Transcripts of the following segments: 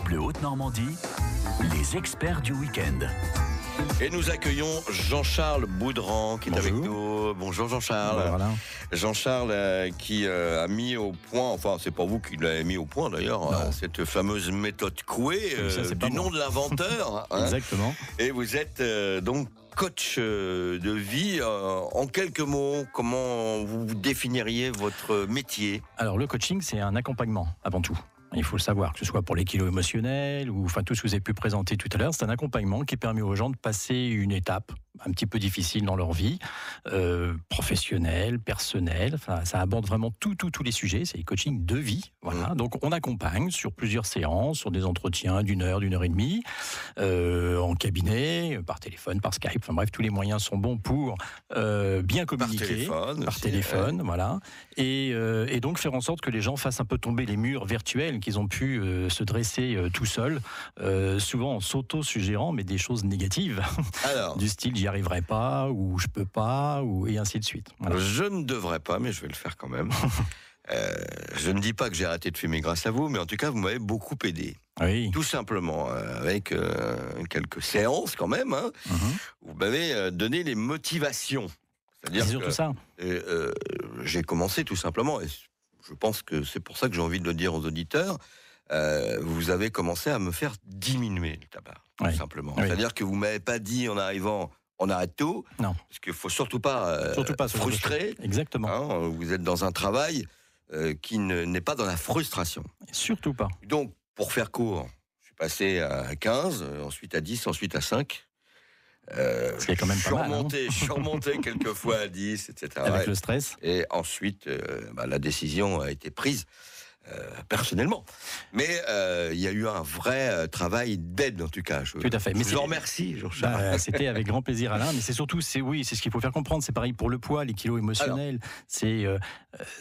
France Bleu Haute-Normandie, les experts du week-end. Et nous accueillons Jean-Charles Boudran qui est avec nous. Bonjour Jean-Charles. Voilà. Jean-Charles euh, qui euh, a mis au point, enfin c'est pas vous qui l'avez mis au point d'ailleurs, euh, cette fameuse méthode Coué, pas du moi. nom de l'inventeur. hein. Exactement. Et vous êtes donc coach de vie. En quelques mots, comment vous définiriez votre métier? Alors le coaching, c'est un accompagnement avant tout. Il faut le savoir, que ce soit pour les kilos émotionnels ou enfin tout ce que vous avez pu présenter tout à l'heure, c'est un accompagnement qui permet aux gens de passer une étape un petit peu difficile dans leur vie, euh, professionnelle, personnelle. Enfin, ça aborde vraiment tout, tout, tous les sujets. C'est coaching de vie. Voilà. Donc on accompagne sur plusieurs séances, sur des entretiens d'une heure, d'une heure et demie, euh, en cabinet, par téléphone, par Skype. Enfin bref, tous les moyens sont bons pour euh, bien Par communiquer. téléphone Par aussi, téléphone, voilà. Et, euh, et donc faire en sorte que les gens fassent un peu tomber les murs virtuels qu'ils ont pu se dresser tout seuls, souvent en s'auto-suggérant, mais des choses négatives, Alors, du style j'y arriverai pas, ou je peux pas, ou, et ainsi de suite. Voilà. Je ne devrais pas, mais je vais le faire quand même. Euh, je ne dis pas que j'ai arrêté de fumer grâce à vous, mais en tout cas, vous m'avez beaucoup aidé. Oui. Tout simplement, euh, avec euh, quelques séances quand même, hein, Mhm. vous m'avez donné les motivations. C'est-à-dire C'est que surtout ça. j'ai commencé tout simplement, et je pense que c'est pour ça que j'ai envie de le dire aux auditeurs, euh, vous avez commencé à me faire diminuer le tabac, tout Oui. simplement. Oui. C'est-à-dire que vous m'avez pas dit en arrivant, on arrête tout, Non. parce qu'il faut surtout pas, euh, Surtout pas frustrer. Exactement. Hein, vous êtes dans un travail euh, qui ne- n'est pas dans la frustration. Surtout pas. Donc, pour faire court, je suis passé à 15, euh, ensuite à 10, ensuite à 5. Euh, Ce qui est quand même pas mal, hein. je suis remonté quelques fois à 10, etc. Avec Ouais. le stress. Et ensuite, bah, la décision a été prise personnellement. Mais euh, il y a eu un vrai euh, travail d'aide, en tout cas. Je, Tout à fait. je Mais vous c'est- en remercie, Jean-Charles. Bah, C'était avec grand plaisir, Alain. Mais c'est surtout, c'est oui, c'est ce qu'il faut faire comprendre. C'est pareil pour le poids, les kilos émotionnels. C'est euh,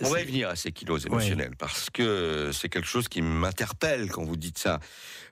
On va y venir à ces kilos émotionnels parce que c'est quelque chose qui m'interpelle quand vous dites ça.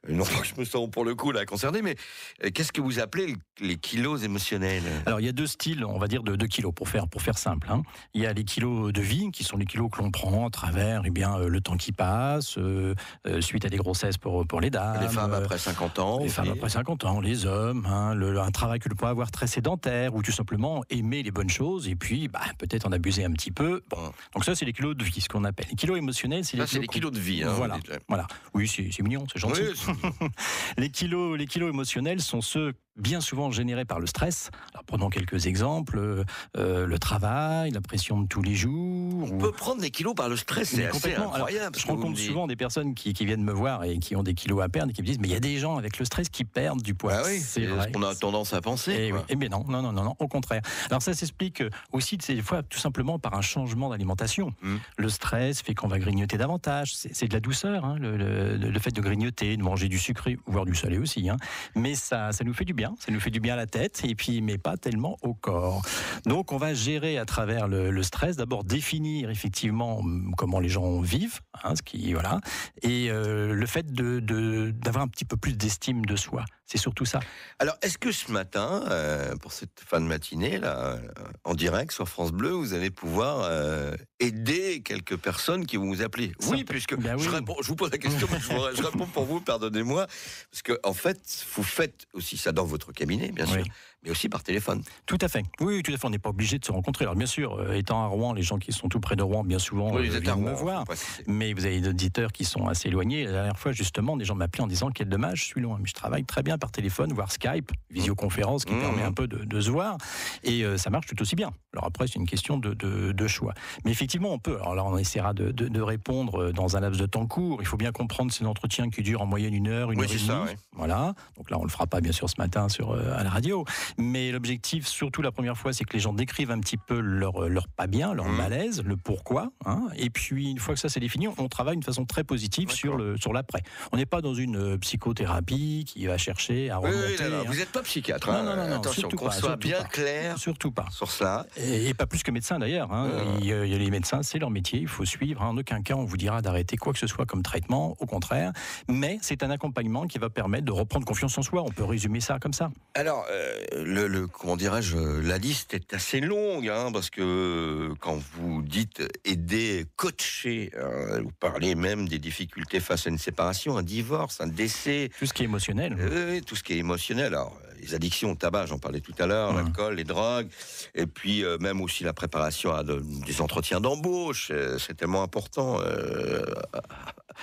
Non pas que je me sens pour le coup là concerné, mais euh, qu'est-ce que vous appelez le- les kilos émotionnels? Alors il y a deux styles, on va dire de 2 kilos pour faire pour faire simple. hein. Il y a les kilos de vie qui sont les kilos que l'on prend à travers eh bien euh, le temps qui passe, euh, suite à des grossesses pour pour les dames, Les femmes après 50 ans. les femmes après 50 ans, les hommes, hein, le- un travail que l'on peut avoir très sédentaire ou tout simplement aimer les bonnes choses et puis bah, peut-être en abuser un petit peu. Bon, Hum. donc ça c'est les kilos de vie, ce qu'on appelle. Les kilos émotionnels, c'est les c'est les kilos de vie. Hein, Voilà. Voilà. Oui, c'est mignon, c'est gentil. Oui, Les kilos, les kilos émotionnels sont ceux bien souvent générés par le stress. Alors, prenons quelques exemples euh, euh, le travail, la pression de tous les jours. on ou- peut prendre des kilos par le stress, c'est complètement. Incroyable. je rencontre souvent des personnes qui, qui viennent me voir et qui ont des kilos à perdre et qui me disent mais il y a des gens avec le stress qui perdent du poids. Ah oui, c'est ce qu'on a tendance à penser. Eh, quoi. oui. Eh bien non, non, non, non, non, au contraire. Alors ça s'explique aussi des fois tout simplement par un changement d'alimentation. Mm. Le stress fait qu'on va grignoter davantage. C'est c'est de la douceur, hein, le, le- le fait de grignoter, de manger du sucré, voire du salé aussi. hein. Mais ça, ça nous fait du bien. Ça nous fait du bien à la tête et puis mais pas tellement au corps. Donc on va gérer à travers le, stress. D'abord définir effectivement hum, comment les gens vivent, hein, ce qui voilà, et euh, le fait d'avoir un petit peu plus d'estime de soi. C'est surtout ça. Alors, est-ce que ce matin, euh, pour cette fin de matinée, là, euh, en direct sur France Bleu, vous allez pouvoir euh, aider quelques personnes qui vont vous appeler? Oui, puisque Ben oui. je, réponds, je vous pose la question, mais je, vous- je réponds pour vous, pardonnez-moi, parce que en fait, vous faites aussi ça dans votre cabinet, bien sûr, Oui. Mais aussi par téléphone. Tout à fait. Oui, tout à fait. On n'est pas obligé de se rencontrer. Alors bien sûr, euh, étant à Rouen, les gens qui sont tout près de Rouen, bien souvent, Oui, euh, viennent me voir. Mais vous avez des auditeurs qui sont assez éloignés. La dernière fois, justement, des gens m'appelaient en disant quel dommage, je suis loin. Mais je travaille très bien par téléphone, voire Skype, visioconférence, qui Mmh. permet un peu de, de se voir. Et euh, ça marche tout aussi bien. Alors après, c'est une question de, de- de choix. Mais effectivement, on peut. Alors là, on essaiera de, répondre dans un laps de temps court. Il faut bien comprendre ces entretiens qui durent en moyenne une heure, une Oui, heure et demie. Voilà. Donc là, on le fera pas bien sûr ce matin sur euh, à la radio. Mais l'objectif, surtout la première fois, c'est que les gens décrivent un petit peu leur, leur pas bien, leur Mhm. malaise, le pourquoi. hein. et puis, une fois que ça c'est défini, on travaille de façon très positive sur le sur l'après. On n'est pas dans une euh, psychothérapie qui va chercher à Oui, remonter. oui, là, là, hein. vous n'êtes pas psychiatre. Non, hein. non, non, non, Attention, qu'on soit bien pas. clair Surtout pas. sur cela. Et, et pas plus que médecin d'ailleurs. hein. Euh. Il, il les médecins, c'est leur métier, il faut suivre. En aucun cas, on vous dira d'arrêter quoi que ce soit comme traitement, au contraire. Mais c'est un accompagnement qui va permettre de reprendre confiance en soi. On peut résumer ça comme ça. Alors, euh, le, le- comment dirais-je, la liste est assez longue, hein, parce que euh, quand vous dites aider, coacher, hein, vous parlez même des difficultés face à une séparation, un divorce, un décès, Tout ce qui est émotionnel. euh, oui, tout ce qui est émotionnel. Alors, les addictions au tabac, j'en parlais tout à l'heure, Mhm. l'alcool, les drogues, et puis euh, même aussi la préparation à de- des entretiens d'embauche, euh, c'est tellement important euh,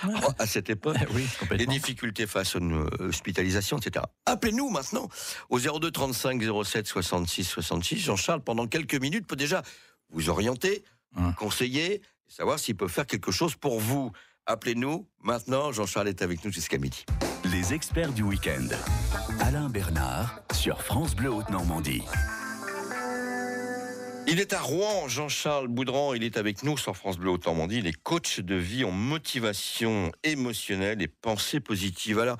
à, à cette époque. oui, Les difficultés face à une euh, hospitalisation, etc. Appelez-nous maintenant au 02 35 07 66 66. Jean-Charles, pendant quelques minutes, peut déjà vous orienter, Hum. vous conseiller, savoir s'il peut faire quelque chose pour vous. Appelez-nous maintenant. Jean-Charles est avec nous jusqu'à midi. Les experts du week-end. Alain Bernard sur France Bleu Haute-Normandie. Il est à Rouen, Jean-Charles Boudran. Il est avec nous sur France Bleu Haute-Normandie. Il est coach de vie en motivation émotionnelle et pensée positive. Alors,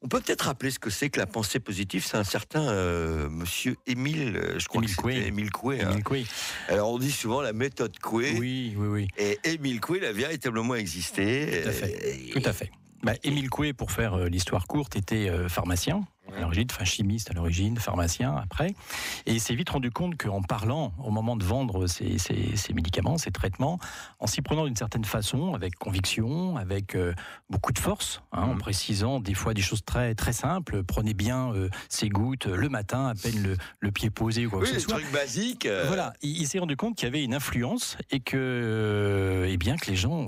on peut peut-être rappeler ce que c'est que la pensée positive. C'est un certain euh, monsieur Émile, euh, je crois Émile que Coué. c'était Émile Coué. hein. Émile Coué. Alors, on dit souvent la méthode Coué. Oui, oui, oui. Et Émile Coué, il a véritablement existé. Tout à fait. Tout à fait. Bah, Émile Coué, pour faire euh, l'histoire courte, était euh, pharmacien à l'origine, enfin chimiste à l'origine, pharmacien après. Et il s'est vite rendu compte qu'en parlant, au moment de vendre ses, ses- ses médicaments, ses traitements, en s'y prenant d'une certaine façon, avec conviction, avec euh, beaucoup de force, hein, en Mhm. précisant des fois des choses très, très simples, prenez bien euh, ces gouttes le matin, à peine le, le pied posé ou quoi Oui, que ce soit. trucs basiques. euh, Voilà, il, il s'est rendu compte qu'il y avait une influence et que, euh, eh bien, que les gens,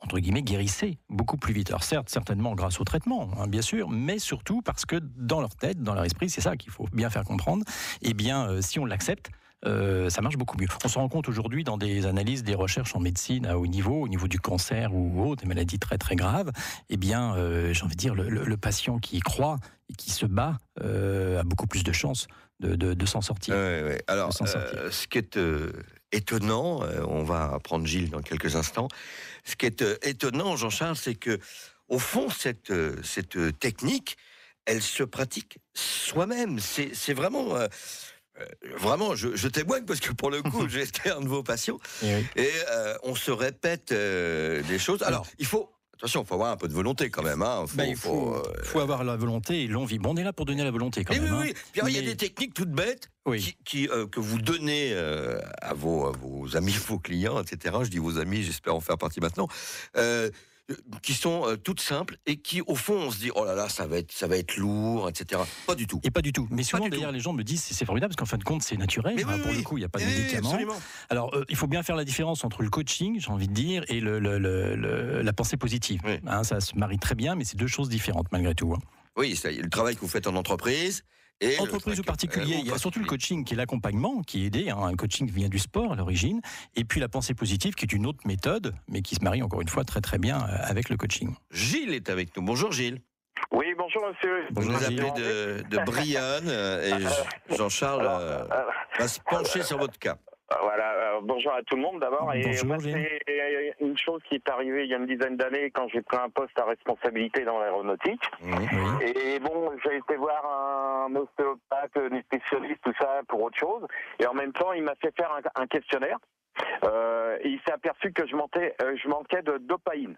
entre guillemets, guérissaient beaucoup plus vite. Alors certes, certainement grâce au traitement, hein, bien sûr, mais surtout parce que dans leur tête, dans leur esprit, c'est ça qu'il faut bien faire comprendre. Eh bien, euh, si on l'accepte. euh, ça marche beaucoup mieux. On se rend compte aujourd'hui dans des analyses, des recherches en médecine à haut niveau, au niveau du cancer ou autres, des maladies très très graves, eh bien, euh, j'ai envie de dire, le, le- le patient qui y croit et qui se bat euh, a beaucoup plus de chances de, de- de s'en sortir. Ouais, ouais. Alors, sortir. ce qui est étonnant, on va prendre Gilles dans quelques instants. Ce qui est euh, étonnant, Jean-Charles, c'est que, au fond, cette, euh, cette euh, technique, elle se pratique soi-même. C'est vraiment. euh, Vraiment, je, je témoigne parce que pour le coup, été un de vos patients Eh oui. et euh, on se répète euh, des choses. Alors, il faut, attention, il faut avoir un peu de volonté quand même. Hein. Faut- Bah, il faut, euh, faut avoir la volonté et l'envie. Bon, on est là pour donner la volonté quand même. oui, hein. oui. Puis alors, il y a des techniques toutes bêtes Oui. qui, qui, euh, que vous donnez euh, à, vos, à vos amis, vos clients, etc. Je dis vos amis, j'espère en faire partie maintenant. Euh, qui sont euh, toutes simples et qui, au fond, on se dit oh là là, ça va être, ça va être lourd, etc. Pas du tout. Et pas du tout. Mais souvent, d'ailleurs, les gens me disent c'est formidable parce qu'en fin de compte, c'est naturel. Mais hein, oui, pour oui. le coup, il n'y a pas de médicaments. Alors, euh, il faut bien faire la différence entre le coaching, j'ai envie de dire, et le, le- le- le- la pensée positive. Oui. Hein, ça se marie très bien, mais c'est deux choses différentes malgré tout. hein. Oui, le travail que vous faites en entreprise. Et Entreprise ou particulier, euh, il y a surtout le coaching qui est l'accompagnement, qui est aidé. hein. Un coaching qui vient du sport à l'origine. Et puis la pensée positive, qui est une autre méthode, mais qui se marie encore une fois très très bien euh, avec le coaching. Gilles est avec nous. Bonjour Gilles. Oui, bonjour monsieur. Vous Bonjour, Gilles. appelez de, de Brianne euh, et Jean- Jean-Charles euh, va se pencher sur votre cas. Voilà, euh, bonjour à tout le monde d'abord. Et Bonjour, moi, c'est une chose qui est arrivée il y a une dizaine d'années quand j'ai pris un poste à responsabilité dans l'aéronautique. Oui. Et bon, j'ai été voir un ostéopathe, nutritionniste, tout ça pour autre chose. Et en même temps, il m'a fait faire un, un questionnaire. Euh, et il s'est aperçu que je manquais, euh, je manquais de dopamine.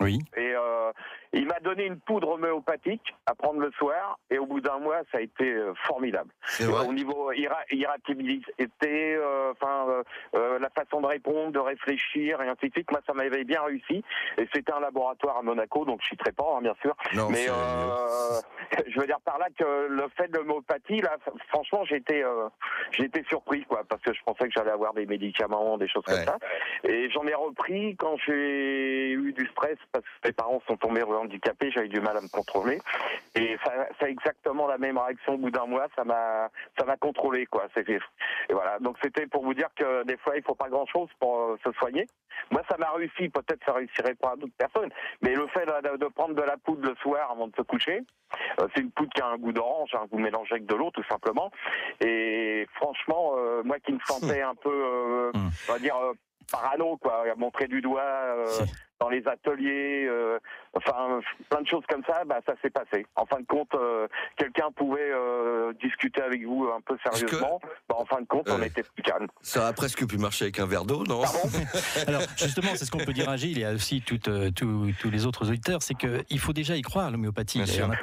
Oui. Et euh, il m'a donné une poudre homéopathique à prendre le soir. Et au bout d'un mois, ça a été euh, formidable. Vrai. Au niveau irritabilité, euh, enfin euh, euh, la façon de répondre, de réfléchir et ainsi de suite. Moi, ça m'avait bien réussi. Et c'était un laboratoire à Monaco, donc je suis très pas, hein, bien sûr. Non, Mais euh, je veux dire par là que le fait de l'homéopathie, là, franchement, j'étais, euh, j'étais surpris, quoi, parce que je pensais que j'allais avoir des médicaments, des choses Ouais. comme ça. Et j'en ai repris quand j'ai eu du stress parce que mes parents sont tombés handicapés, j'avais du mal à me contrôler. Et ça, ça a exactement la même réaction au bout d'un mois. Ça m'a, ça m'a contrôlé, quoi. Et voilà. Donc c'était pour vous dire que des fois, il faut pas grand chose pour euh, se soigner. Moi, ça m'a réussi. Peut-être ça réussirait pas à d'autres personnes. Mais le fait de, de prendre de la poudre le soir avant de se coucher, euh, c'est une poudre qui a un goût d'orange. Hein, vous mélangez avec de l'eau, tout simplement. Et franchement, euh, moi qui me sentais un peu, euh, Hmm. on va dire. euh, parano quoi à montrer du doigt euh, dans les ateliers, euh, enfin plein de choses comme ça, bah, ça s'est passé. En fin de compte, euh, quelqu'un pouvait euh, discuter avec vous un peu sérieusement. Bah, en fin de compte, on était plus calme. Ça aurait presque pu marcher avec un verre d'eau, non Pardon Alors justement, c'est ce qu'on peut dire à Gilles et à aussi toutes, euh, tous, tous les autres auditeurs, c'est qu'il faut déjà y croire à l'homéopathie,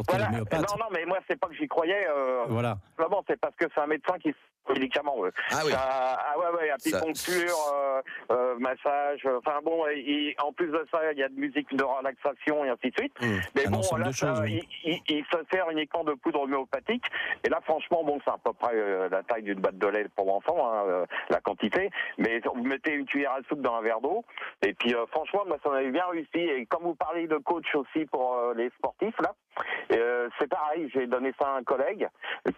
Voilà. Non, non, mais moi, c'est pas que j'y croyais. Euh, Voilà. Vraiment, c'est parce que c'est un médecin qui médicaments. Ah oui. Ça- ah ouais, ouais, apipuncture, euh, euh, massage. euh, Enfin bon, et, et en plus de ça, il y a de musique de relaxation et ainsi de suite. Mmh. Mais Un bon, là, de choses, ça, oui. il, il- il se sert uniquement de poudre homéopathique. Et là, franchement, bon, c'est à peu près euh, la taille d'une boîte de lait pour enfant, hein, euh, la quantité. Mais vous mettez une cuillère à soupe dans un verre d'eau. Et puis, euh, franchement, moi, ça m'avait bien réussi. Et comme vous parlez de coach aussi pour euh, les sportifs, là, euh, c'est pareil. J'ai donné ça à un collègue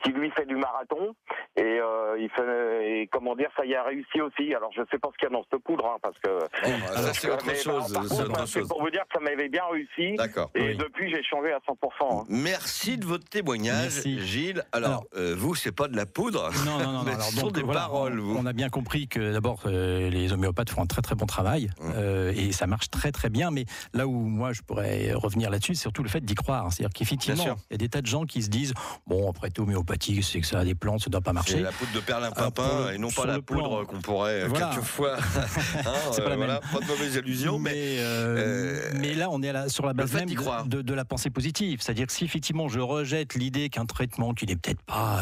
qui lui fait du marathon. Et euh, il fait, et comment dire, ça y a réussi aussi. Alors, je sais pas ce qu'il y a dans cette poudre, hein, parce que. Bon, bah, ça, c'est autre mais, chose. C'est contre, autre c'est chose. pour vous dire que ça m'avait bien réussi. D'accord. Et Oui. depuis, j'ai changé à 100%. hein. Merci de votre témoignage, Merci. Gilles. Alors, Alors- euh, vous, c'est pas de la poudre. Non, non, non. Mais non. Alors, ce sont donc, des voilà, paroles, on, vous. on a bien compris que d'abord, euh, les homéopathes font un très très bon travail Mmh. euh, et ça marche très très bien. Mais là où moi je pourrais revenir là-dessus, c'est surtout le fait d'y croire. C'est-à-dire qu'effectivement, il y a des tas de gens qui se disent bon, après tout, homéopathie, c'est que ça a des plantes, ça ne doit pas C'est marcher. la poudre de perlimpinpin le- et non pas la poudre qu'on pourrait euh, Voilà. quelquefois. Hein, C'est pas la voilà, pas de mauvaises illusions, mais mais, euh, euh, mais là, on est à la- sur la base même de, de- de la pensée positive. C'est-à-dire que si effectivement je rejette l'idée qu'un traitement qui n'est peut-être pas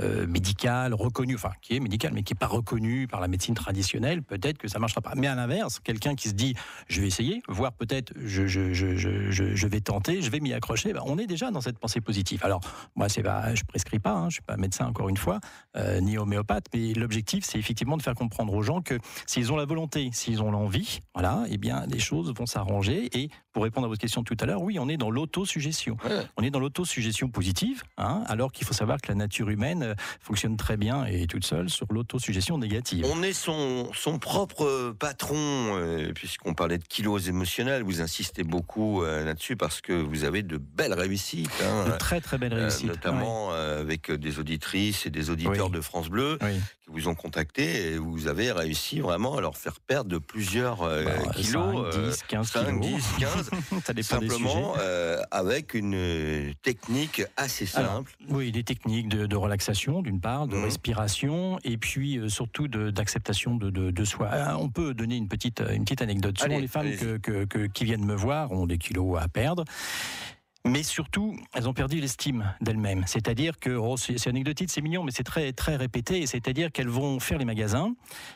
euh, médical, reconnu, enfin qui est médical, mais qui n'est pas reconnu par la médecine traditionnelle, peut-être que ça ne marchera pas. Mais à l'inverse, quelqu'un qui se dit je vais essayer, voire peut-être je, je, je, je, je- je vais tenter, je vais m'y accrocher, ben, on est déjà dans cette pensée positive. Alors, moi, c'est pas, je prescris pas, hein, je suis pas médecin encore une fois, euh, ni homéopathe, mais l'objectif, c'est effectivement de faire comprendre aux gens que s'ils ont la volonté, s'ils ont l'envie, voilà, eh bien, les choses vont s'arranger. Et pour répondre à votre question tout à l'heure, oui, on est dans l'autosuggestion. Ouais. On est dans l'autosuggestion positive, hein, alors qu'il faut savoir que la nature humaine euh, fonctionne très bien et toute seule sur l'autosuggestion négative. on est son, son propre patron, euh, puisqu'on parlait de kilos émotionnels. Vous insistez beaucoup euh, là-dessus parce que vous avez de belles réussites. hein. De très très belles Euh, réussites. notamment euh, avec des auditrices et des auditeurs Oui. de France Bleu Oui. qui vous ont contacté et vous avez réussi vraiment à leur faire perdre de plusieurs euh, Bah, kilos. 5, euh, 10, 15 5, kilos. 10, 15, Sujets. simplement euh, avec une euh, technique assez Alors, simple. Oui, des techniques de, de relaxation, d'une part, de Mhm. respiration, et puis euh, surtout d'acceptation de, de- de soi. Ah, On peut donner une petite, une petite anecdote. Souvent, Allez, les femmes allez-y. que- que- que- qui viennent me voir ont des kilos à perdre. Mais surtout, elles ont perdu l'estime d'elles-mêmes. C'est-à-dire que, oh, c'est anecdotique, c'est mignon, mais c'est très, très répété. C'est-à-dire qu'elles vont faire les magasins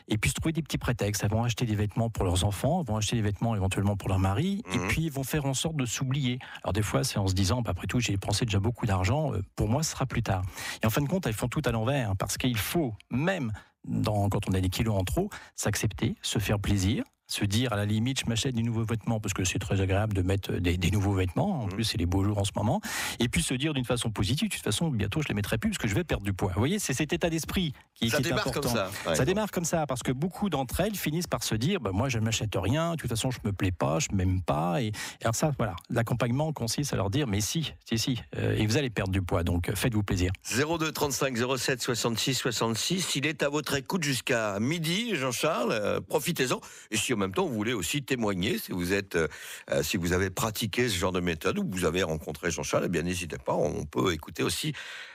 et puis se trouver des petits prétextes. Elles vont acheter des vêtements pour leurs enfants, elles vont acheter des vêtements éventuellement pour leur mari, et Mhm. puis ils vont faire en sorte de s'oublier. Alors des fois, c'est en se disant, bah, après tout, j'ai dépensé déjà beaucoup d'argent, euh, pour moi, ce sera plus tard. Et en fin de compte, elles font tout à l'envers, parce qu'il faut, même dans, quand on a des kilos en trop, s'accepter, se faire plaisir, se dire à la limite, je m'achète des nouveaux vêtements parce que c'est très agréable de mettre des, des nouveaux vêtements. En Mhm. plus, c'est les beaux jours en ce moment. Et puis se dire d'une façon positive, de toute façon, bientôt, je les mettrai plus parce que je vais perdre du poids. Vous voyez, c'est cet état d'esprit qui, Ça qui est démarre important. comme ça. Ça démarre comme ça parce que beaucoup d'entre elles finissent par se dire bah, moi je ne m'achète rien, de toute façon je me plais pas, je m'aime pas et, et alors ça voilà, l'accompagnement consiste à leur dire mais si, si si euh, et vous allez perdre du poids donc faites-vous plaisir. 02 35 07 66 66. Il est à votre écoute jusqu'à midi, Jean-Charles. Euh, Profitez-en. Et si en même temps vous voulez aussi témoigner, si vous êtes, euh, euh, si vous avez pratiqué ce genre de méthode ou vous avez rencontré Jean-Charles, eh bien n'hésitez pas. On peut écouter aussi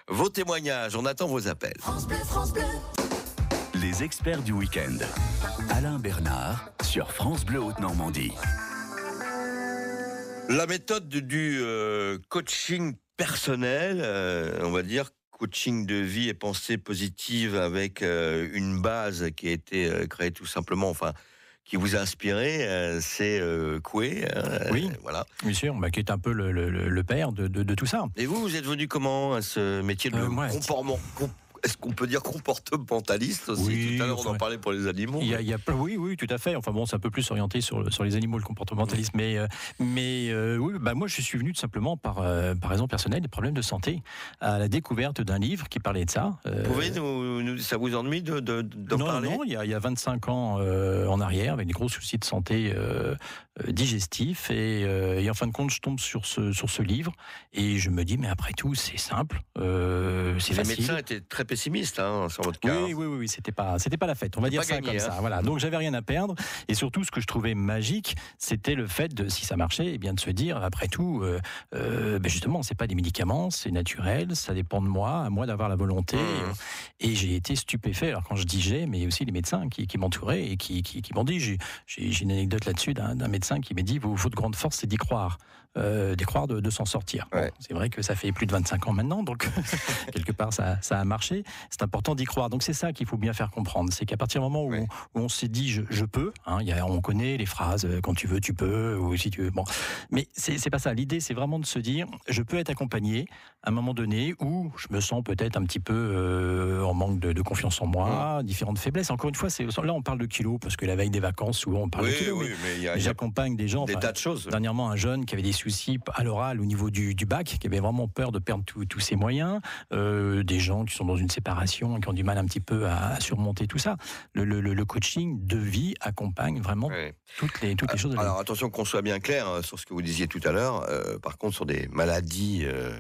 vos témoignages. On attend vos appels. Les experts du week-end. Alain Bernard sur France Bleu Haute-Normandie. La méthode du euh, coaching personnel, euh, on va dire coaching de vie et pensée positive avec euh, une base qui a été euh, créée tout simplement, enfin, qui vous a inspiré, euh, c'est euh, Coué. hein, Oui. euh, voilà. Bien sûr, bah, qui est un peu le, le- le- le père de, de- de tout ça. Et vous, vous êtes venu comment à ce métier de Euh, moi, comportement com- Est-ce qu'on peut dire comportementaliste aussi Oui, Tout à l'heure, on en parlait pour les animaux. Il y a, il y a plein- oui, oui, tout à fait. Enfin bon, c'est un peu plus orienté sur, le- sur les animaux, le comportementalisme. Mais, euh, mais euh, oui, bah moi, je suis venu tout simplement par, euh, par raison personnelle, des problèmes de santé, à la découverte d'un livre qui parlait de ça. Euh, Vous pouvez nous, nous- ça vous ennuie de, de- d'en non, parler? non, il y, a, il y a 25 ans en arrière, avec des gros soucis de santé, digestif. Et, euh, et, en fin de compte, je tombe sur ce, sur ce livre et je me dis, mais après tout, c'est simple, euh, c'est facile. Les médecins étaient très pessimistes hein, sur votre cas. Oui, oui, oui, oui c'était pas, c'était pas la fête. On va dire ça comme ça. Hein. Voilà. Donc j'avais rien à perdre. Et surtout, ce que je trouvais magique, c'était le fait de, si ça marchait, et eh bien de se dire, après tout, euh, euh, ben justement, c'est pas des médicaments, c'est naturel, ça dépend de moi, à moi d'avoir la volonté. Mmh. Et j'ai été stupéfait. Alors quand je dis j'ai, mais aussi les médecins qui, qui m'entouraient et qui, qui, qui m'ont dit, j'ai une anecdote là-dessus d'un médecin qui m'a dit, votre grande force, c'est d'y croire. Euh, d'y croire, de, de s'en sortir. Ouais. Bon, c'est vrai que ça fait plus de 25 ans maintenant, donc quelque part ça, ça, a marché. C'est important d'y croire. Donc c'est ça qu'il faut bien faire comprendre. C'est qu'à partir du moment où, Ouais. on, s'est dit je, je peux, hein, il y a, on connaît les phrases euh, quand tu veux, tu peux, ou si tu veux. Bon, mais c'est pas ça. L'idée, c'est vraiment de se dire je peux être accompagné à un moment donné où je me sens peut-être un petit peu euh, en manque de, de confiance en moi, différentes faiblesses. Encore une fois, là on parle de kilos parce que la veille des vacances, souvent on parle Oui, de kilos. oui, mais mais J'accompagne des gens. des enfin, tas de choses. Dernièrement, un jeune qui avait des soucis à l'oral au niveau du, du, bac, qui avait vraiment peur de perdre tous ses moyens, euh, des gens qui sont dans une séparation et qui ont du mal un petit peu à, à surmonter tout ça. Le, le, le, coaching de vie accompagne vraiment toutes les, toutes les choses. Alors attention qu'on soit bien clair hein, sur ce que vous disiez tout à l'heure. Euh, par contre, sur des maladies euh,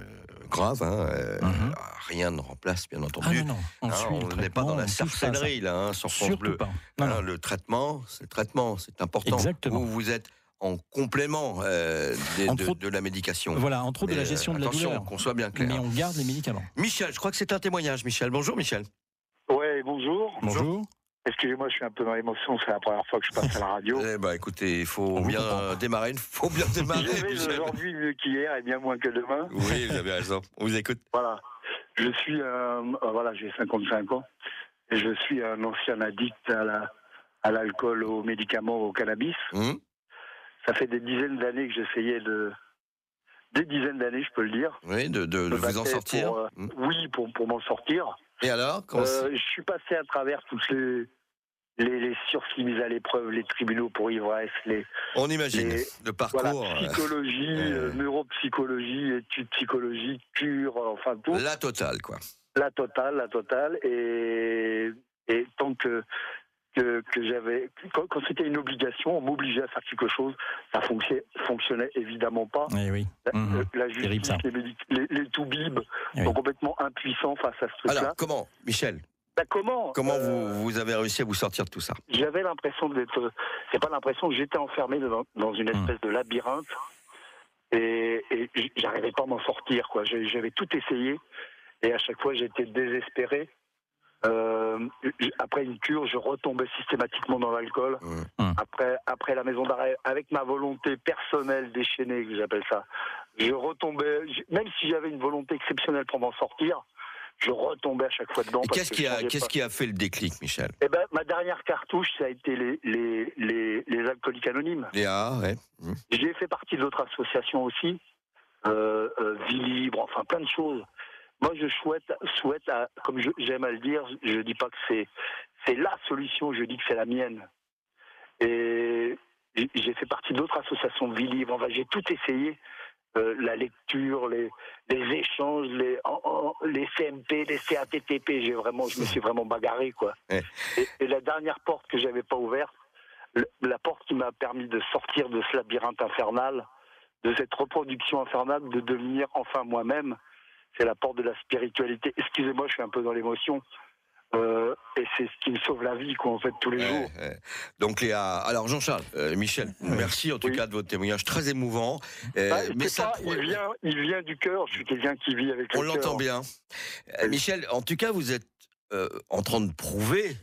graves, hein, euh, Mhm. rien ne remplace, bien Ah entendu. non, non, on Hein, on n'est pas dans la sorcellerie là, hein, sur France Surtout Bleu. pas. Non, le traitement, c'est le traitement, c'est important. Exactement. Vous, vous êtes en complément euh, des- de, autres- de la médication. Voilà, entre autres de la gestion euh, de la attention, douleur. qu'on soit bien clair. Mais on garde les médicaments. Michel, je crois que c'est un témoignage, Michel. Bonjour, Michel. Ouais, bonjour. Bonjour. Excusez-moi, je suis un peu dans l'émotion, c'est la première fois que je passe à la radio. Eh ben, écoutez, il faut On bien euh, démarrer. Il faut bien démarrer, aujourd'hui mieux qu'hier et bien moins que demain. Oui, vous avez raison. On vous écoute. Voilà. Je suis, euh, voilà, j'ai 55 ans et je suis un ancien addict à la à l'alcool, aux médicaments, au cannabis. Hum Ça fait des dizaines d'années que j'essayais de, des dizaines d'années, je peux le dire. oui, de, de- vous en sortir. pour, euh, Hum. Oui, pour pour m'en sortir. Et alors Euh, je suis passé à travers toutes les les, les sursis à l'épreuve, les tribunaux pour ivresse, les On imagine les- le Voilà, parcours, psychologie, euh, euh, neuropsychologie, études psychologiques, cure, enfin tout, la totale, quoi. la totale, la totale. Et, et tant que, que, que j'avais, quand, quand c'était une obligation, on m'obligeait à faire quelque chose, ça fonctionnait, fonctionnait évidemment pas. Eh oui. La, Mhm. euh, la Terrible, justice, les, médic- les, les toubibs Oui. sont complètement impuissants face à ce truc-là. Alors, comment, Michel Bah, comment Comment euh, vous, vous avez réussi à vous sortir de tout ça J'avais l'impression d'être. C'est pas l'impression que j'étais enfermé dans, dans une espèce de labyrinthe et, et j'arrivais pas à m'en sortir. quoi. J'avais tout essayé et à chaque fois j'étais désespéré. Euh, après une cure, je retombais systématiquement dans l'alcool. Hum. Après, après la maison d'arrêt, avec ma volonté personnelle déchaînée, que j'appelle ça, je retombais. Même si j'avais une volonté exceptionnelle pour m'en sortir, je retombais à chaque fois dedans. Qu'est-ce que qui, a, changeais qu'est-ce pas. qui a fait le déclic, Michel? Eh ben, ma dernière cartouche, ça a été les, les, les, les alcooliques anonymes. Léa, ouais. Hum. J'ai fait partie d'autres associations aussi, euh, euh, Vie Libre, enfin plein de choses. Moi, je souhaite, souhaite à- comme j'aime à le dire, je dis pas que c'est, c'est la solution, je dis que c'est la mienne. Et j'ai- j'ai fait partie d'autres associations de Vie Libre. Enfin, j'ai tout essayé. Euh, la lecture, les, les échanges, les, en- en- les CMP, les CATTP, j'ai vraiment, je me suis vraiment bagarré quoi. Ouais. Et, et la dernière porte que j'avais pas ouverte, le- la porte qui m'a permis de sortir de ce labyrinthe infernal, de cette reproduction infernale, de devenir enfin moi-même, c'est la porte de la spiritualité. Excusez-moi, je suis un peu dans l'émotion. Euh, et c'est ce qui me sauve la vie, quoi, en fait, tous les Ouais, jours. ouais. Donc Léa, alors Jean-Charles, euh, Michel, merci en tout Oui. cas de votre témoignage très émouvant. Euh, Bah, mais ça, pas- il, vient, il vient du cœur. Je suis quelqu'un qui vit avec on le l'entend bien. Michel, en tout cas, vous êtes en train de prouver,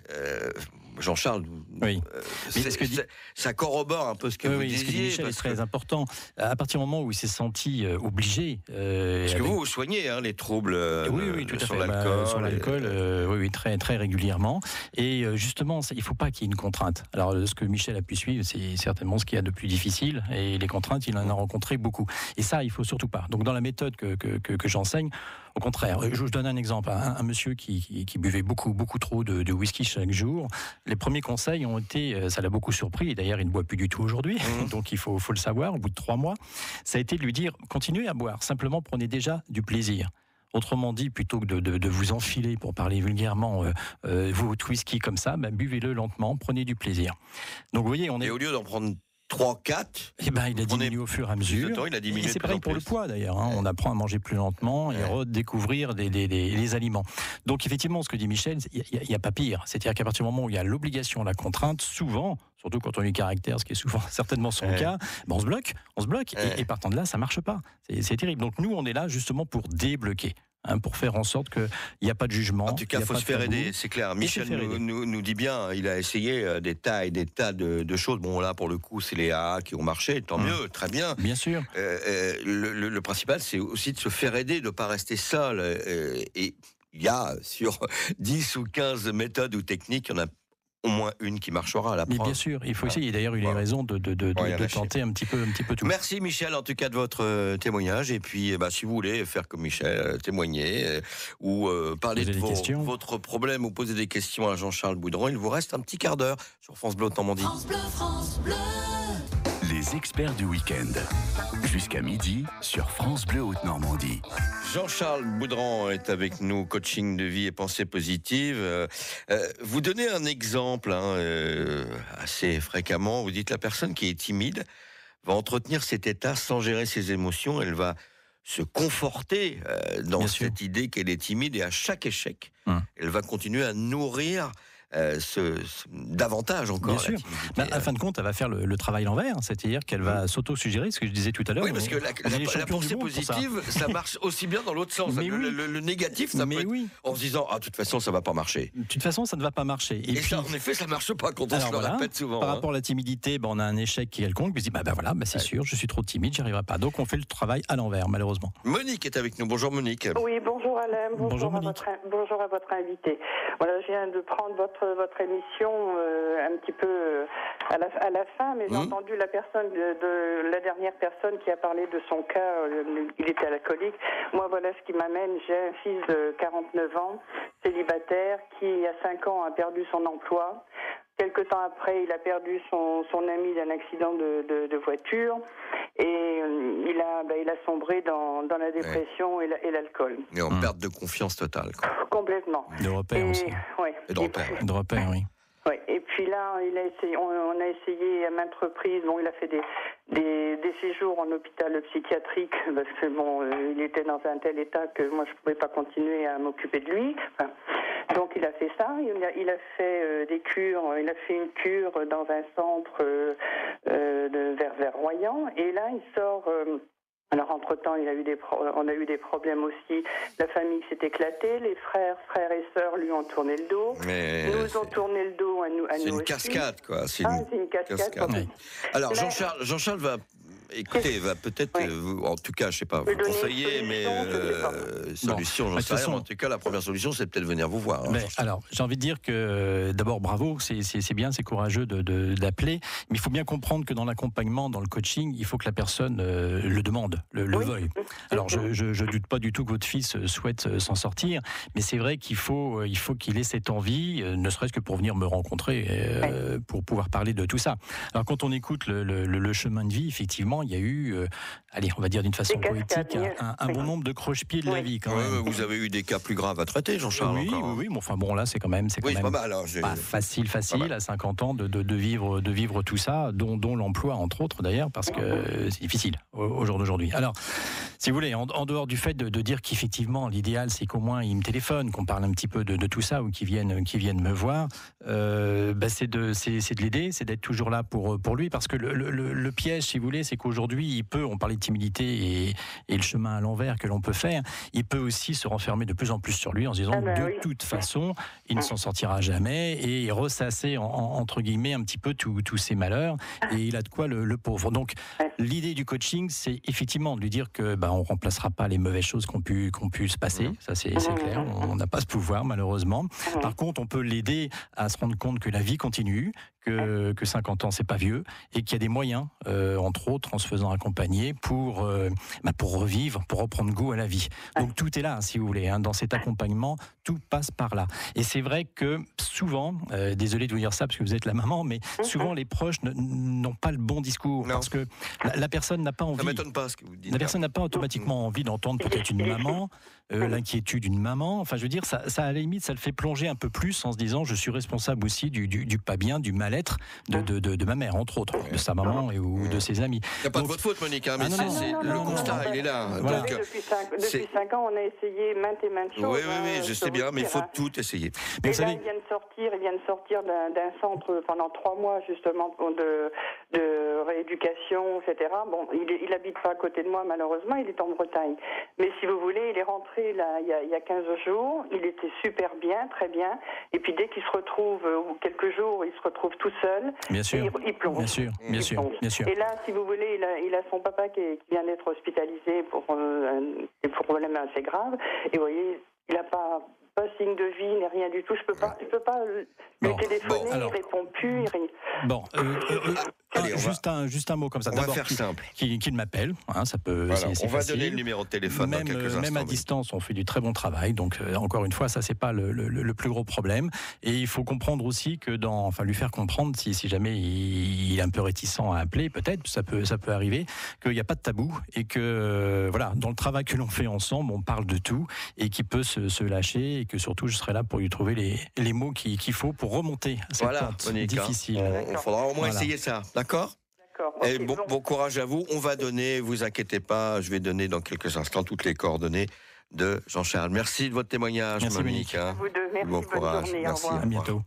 Jean-Charles, Oui. euh, Mais c'est- ce que dit- c'est- ça corrobore un peu ce que Oui, vous oui, ce que dit disiez. Michel est parce très que, important. À partir du moment où il s'est senti euh, obligé, euh, parce que vous, vous soignez hein, les troubles euh, oui, tout sur. Bah, l'alcool. sur l'alcool, et- oui, très, très régulièrement. Et justement, ça- il ne faut pas qu'il y ait une contrainte. Alors, ce que Michel a pu suivre, c'est certainement ce qu'il y a de plus difficile. Et les contraintes, il en a rencontré beaucoup. Et ça, il faut surtout pas. Donc, dans la méthode que- que j'enseigne, au contraire, je vous donne un exemple. Un, un monsieur qui, qui- qui buvait beaucoup, beaucoup trop de, de whisky chaque jour. Les premiers conseils ont été, euh, ça l'a beaucoup surpris. Et d'ailleurs, il ne boit plus du tout aujourd'hui. Mhm. Donc, il faut, faut le savoir. Au bout de trois mois, ça a été de lui dire continuez à boire. Simplement, prenez déjà du plaisir. Autrement dit, plutôt que de, de- de vous enfiler, pour parler vulgairement, euh, euh, votre whisky comme ça, bah, buvez-le lentement, prenez du plaisir. Donc vous voyez, on est... Et au lieu d'en prendre 3, 4. Eh ben, il a diminué au fur et à mesure. temps, il a diminué c'est pareil pour le poids d'ailleurs. hein. On apprend à manger plus lentement et Ouais. redécouvrir des, des- des- les aliments. Donc effectivement, ce que dit Michel, il n'y a, pas pire. C'est-à-dire qu'à partir du moment où il y a l'obligation, la contrainte, souvent, surtout quand on a du caractère, ce qui est souvent certainement son Ouais. cas, ben on se bloque, on se bloque. Et, et partant de là, ça marche pas. C'est terrible. Donc nous, on est là justement pour débloquer. Hein, pour faire en sorte qu'il n'y a pas de jugement. En tout cas, il faut se faire aider, c'est clair. Michel nous, aider. nous- nous dit bien, il a essayé euh, des tas et des tas de, de choses. Bon, là, pour le coup, c'est les AA qui ont marché, tant Mm. mieux, très bien. Bien sûr. Euh, euh, le, le- le principal, c'est aussi de se faire aider, de ne pas rester seul. euh, et il y a sur 10 ou 15 méthodes ou techniques, il y en a au moins une qui marchera à la Mais bien sûr, il faut essayer. D'ailleurs, il a eu Voilà. raison de, de- de- de- Ouais, de lâcher. tenter un petit peu, un petit peu tout. Merci Michel en tout cas de votre euh, témoignage et puis eh ben, si vous voulez faire comme Michel, euh, témoigner euh, ou euh, parler de vos- votre problème ou poser des questions à Jean-Charles Boudron, il vous reste un petit quart d'heure sur France Bleu Normandie. France Bleu, France Bleu. Les experts du week-end. Jusqu'à midi sur France Bleu Haute-Normandie. Jean-Charles Boudran est avec nous, coaching de vie et pensée positive. Euh, euh, vous donnez un exemple hein, euh, assez fréquemment. Vous dites la personne qui est timide va entretenir cet état sans gérer ses émotions. Elle va se conforter euh, dans Bien sûr. cette idée qu'elle est timide et à chaque échec, Hum. elle va continuer à nourrir euh, ce, ce- davantage encore. Bien la sûr. timidité. Bah, à fin de compte, elle va faire le, le travail l'envers, c'est-à-dire qu'elle va s'auto-suggérer, ce que je disais tout à l'heure. Oui, parce que la, la- la pensée ça. positive, ça. marche aussi bien dans l'autre sens. Mais le, oui. le- le négatif, ça peut Mais être oui, en se disant ah de toute façon ça va pas marcher. de toute façon, ça ne va pas marcher. Et, Et, puis, ça en effet ça marche pas quand on Alors se le voilà, répète souvent. par hein. rapport à la timidité, bah, on a un échec qui est quelconque, puis on se dit, bah, bah voilà, c'est Ouais. sûr, je suis trop timide, j'y arriverai pas. Donc on fait le travail à l'envers, malheureusement. Monique est avec nous. Bonjour Monique. Oui, bonjour Alain, bonjour, Bonjour, à, Monique. votre, bonjour à votre invité. Voilà, je viens de prendre votre, votre émission euh, un petit peu euh, à, la, à la fin, mais j'ai Mhm. entendu la personne de, de- la dernière personne qui a parlé de son cas, euh, il était alcoolique. Moi, voilà ce qui m'amène. J'ai un fils de 49 ans, célibataire, qui il y a 5 ans a perdu son emploi. Quelque temps après, il a perdu son, son ami d'un accident de, de- de voiture et euh, il a, ben, il a sombré dans, dans la dépression et la- et l'alcool. Et en Hmm. perte de confiance totale. quoi. Complètement. De repères Et, aussi. ouais. Et de Et repères, De repères, oui. ouais. Et puis là, il a essayé, on, on a essayé à maintes reprises. Bon, il a fait des, des, des séjours en hôpital psychiatrique parce que bon, euh, il était dans un tel état que moi je pouvais pas continuer à m'occuper de lui. Enfin, donc il a fait ça. Il a, il a fait euh, des cures. Il a fait une cure dans un centre euh, euh, de, vers, vers Royan. Et là, il sort. euh, alors entre-temps, il a eu des on a eu des problèmes aussi. La famille s'est éclatée, les frères, frères et sœurs lui ont tourné le dos. Mais nous ont tourné le dos à nous. à nous une aussi. cascade quoi. C'est Ah, une- cascade. cascade. Oui. Alors Jean-Charles, Jean-Charles va écoutez, va peut-être, Oui. euh, vous- en tout cas, je sais pas, vous conseiller, mais solution, je sais pas. euh, solution, j'en de toute sais rien. façon- En tout cas, la première solution, c'est peut-être venir vous voir. hein, Mais alors, j'ai envie de dire que euh, d'abord, bravo, c'est- c'est c'est bien, c'est courageux d'appeler, de, d'appeler, mais il faut bien comprendre que dans l'accompagnement, dans le coaching, il faut que la personne euh, le demande, le, le Oui. veuille. Alors, je, je, je doute pas du tout que votre fils euh, souhaite euh, s'en sortir, mais c'est vrai qu'il faut, euh, il faut qu'il ait cette envie, euh, ne serait-ce que pour venir me rencontrer, euh, pour pouvoir parler de tout ça. Alors, quand on écoute le, le- le- le chemin de vie, effectivement, il y a eu, euh, allez, on va dire d'une façon poétique, un, un- un oui. bon nombre de croche-pieds de la vie, quand même. vous avez eu des cas plus graves à traiter, Jean-Charles. oui, encore, oui, hein. oui, mais enfin bon, là, c'est quand même, c'est quand Oui, c'est même pas mal. hein, pas facile, facile à 50 ans de, de- de vivre, de vivre tout ça, dont, dont l'emploi entre autres d'ailleurs, parce que c'est difficile au, au jour d'aujourd'hui. Alors, si vous voulez, en, en dehors du fait de, de dire qu'effectivement l'idéal c'est qu'au moins il me téléphone, qu'on parle un petit peu de, de tout ça ou qu'ils viennent, qu'ils viennent me voir, euh, bah, c'est de, c'est, c'est de l'aider, c'est d'être toujours là pour, pour lui, parce que le, le- le- le piège, si vous voulez, c'est qu'aujourd'hui il peut, on parlait de timidité et, et le chemin à l'envers que l'on peut faire, il peut aussi se renfermer de plus en plus sur lui en se disant Ah ben de oui. toute façon il ne s'en sortira jamais et ressasser en- en- entre guillemets un petit peu tous ses malheurs et il a de quoi le, le pauvre. Donc l'idée du coaching, c'est effectivement de lui dire que bah, on remplacera pas les mauvaises choses qu'on pu qu'on pu se passer, ça c'est Mhm. clair. On n'a pas ce pouvoir malheureusement. Par contre, on peut l'aider à se rendre compte que la vie continue, que, que 50 ans c'est pas vieux et qu'il y a des moyens, euh, entre autres en se faisant accompagner pour euh, bah, pour revivre, pour reprendre goût à la vie. Donc tout est là, si vous voulez, hein, dans cet accompagnement, tout passe par là. Et c'est vrai que souvent, euh, désolé de vous dire ça parce que vous êtes la maman, mais souvent les proches n'ont pas le bon discours Non. parce que la, la personne n'a pas Ça envie. m'étonne pas ce que vous dites. La personne n'a pas automatiquement envie d'entendre peut-être une maman, euh, l'inquiétude d'une maman. Enfin, je veux dire, ça, ça, à la limite, ça le fait plonger un peu plus en se disant, je suis responsable aussi du, du, du pas bien, du mal mal-être de, de, de, de ma mère, entre autres, de sa maman et, ou de ses amis. C'est pas de votre faute, Monique, hein, mais Ah, non, c'est- non, c'est- non, le constat, non, il est là. Voilà. Donc, depuis, cinq, c'est- depuis cinq ans, on a essayé maintes et maintes oui, choses. oui, oui, hein, je sais bien, mais il faut tout essayer. Mais et vous là, savez, il vient de sortir, il sortir d'un centre pendant trois mois justement de, de rééducation, etc. Bon, il, est- il habite pas à côté de moi malheureusement, il est en Bretagne. Mais si vous voulez, il est rentré là il y a, il y a 15 jours, il était super bien, très bien. Et puis dès qu'il se retrouve, euh, ou quelques jours, il se retrouve tout seul, bien sûr, il, il plonge. bien sûr, bien sûr, bien sûr. Et là, si vous voulez, il a, il a son papa qui, est- qui vient d'être hospitalisé pour euh, un- des problèmes assez graves. Et vous voyez, il n'a pas, pas signe de vie, ni rien du tout. Je peux pas, je peux pas euh, lui Bon, téléphoner, bon, alors. il répond plus. il. Bon, euh, euh, Allez, va- juste, un, juste un mot comme ça. On va D'abord, faire qu'il simple. qu'il- qu'il m'appelle, hein, ça peut. Voilà, c'est- c'est on va facile. donner le numéro de téléphone même, dans quelques euh, instants. même à distance, on fait du très bon travail. Donc, euh, encore une fois, ça, c'est pas le, le- le plus gros problème. Et il faut comprendre aussi que dans, enfin, lui faire comprendre, si, si jamais il, il est un peu réticent à appeler, peut-être, ça peut, ça peut arriver, qu'il n'y a pas de tabou et que, euh, voilà, dans le travail que l'on fait ensemble, on parle de tout et qu'il peut se, se lâcher et que surtout, je serai là pour lui trouver les, les mots qu'il qu'il faut pour remonter cette Voilà, pente hein. difficile. On faudra au moins Voilà. essayer ça, d'accord D'accord. Et ok, bon, bon. bon courage à vous. On va donner, vous inquiétez pas, je vais donner dans quelques instants toutes les coordonnées de Jean-Charles. Merci de votre témoignage, Merci, Monique. hein. Vous deux, merci, Bon bonne courage, journée. merci. Au revoir. À bientôt.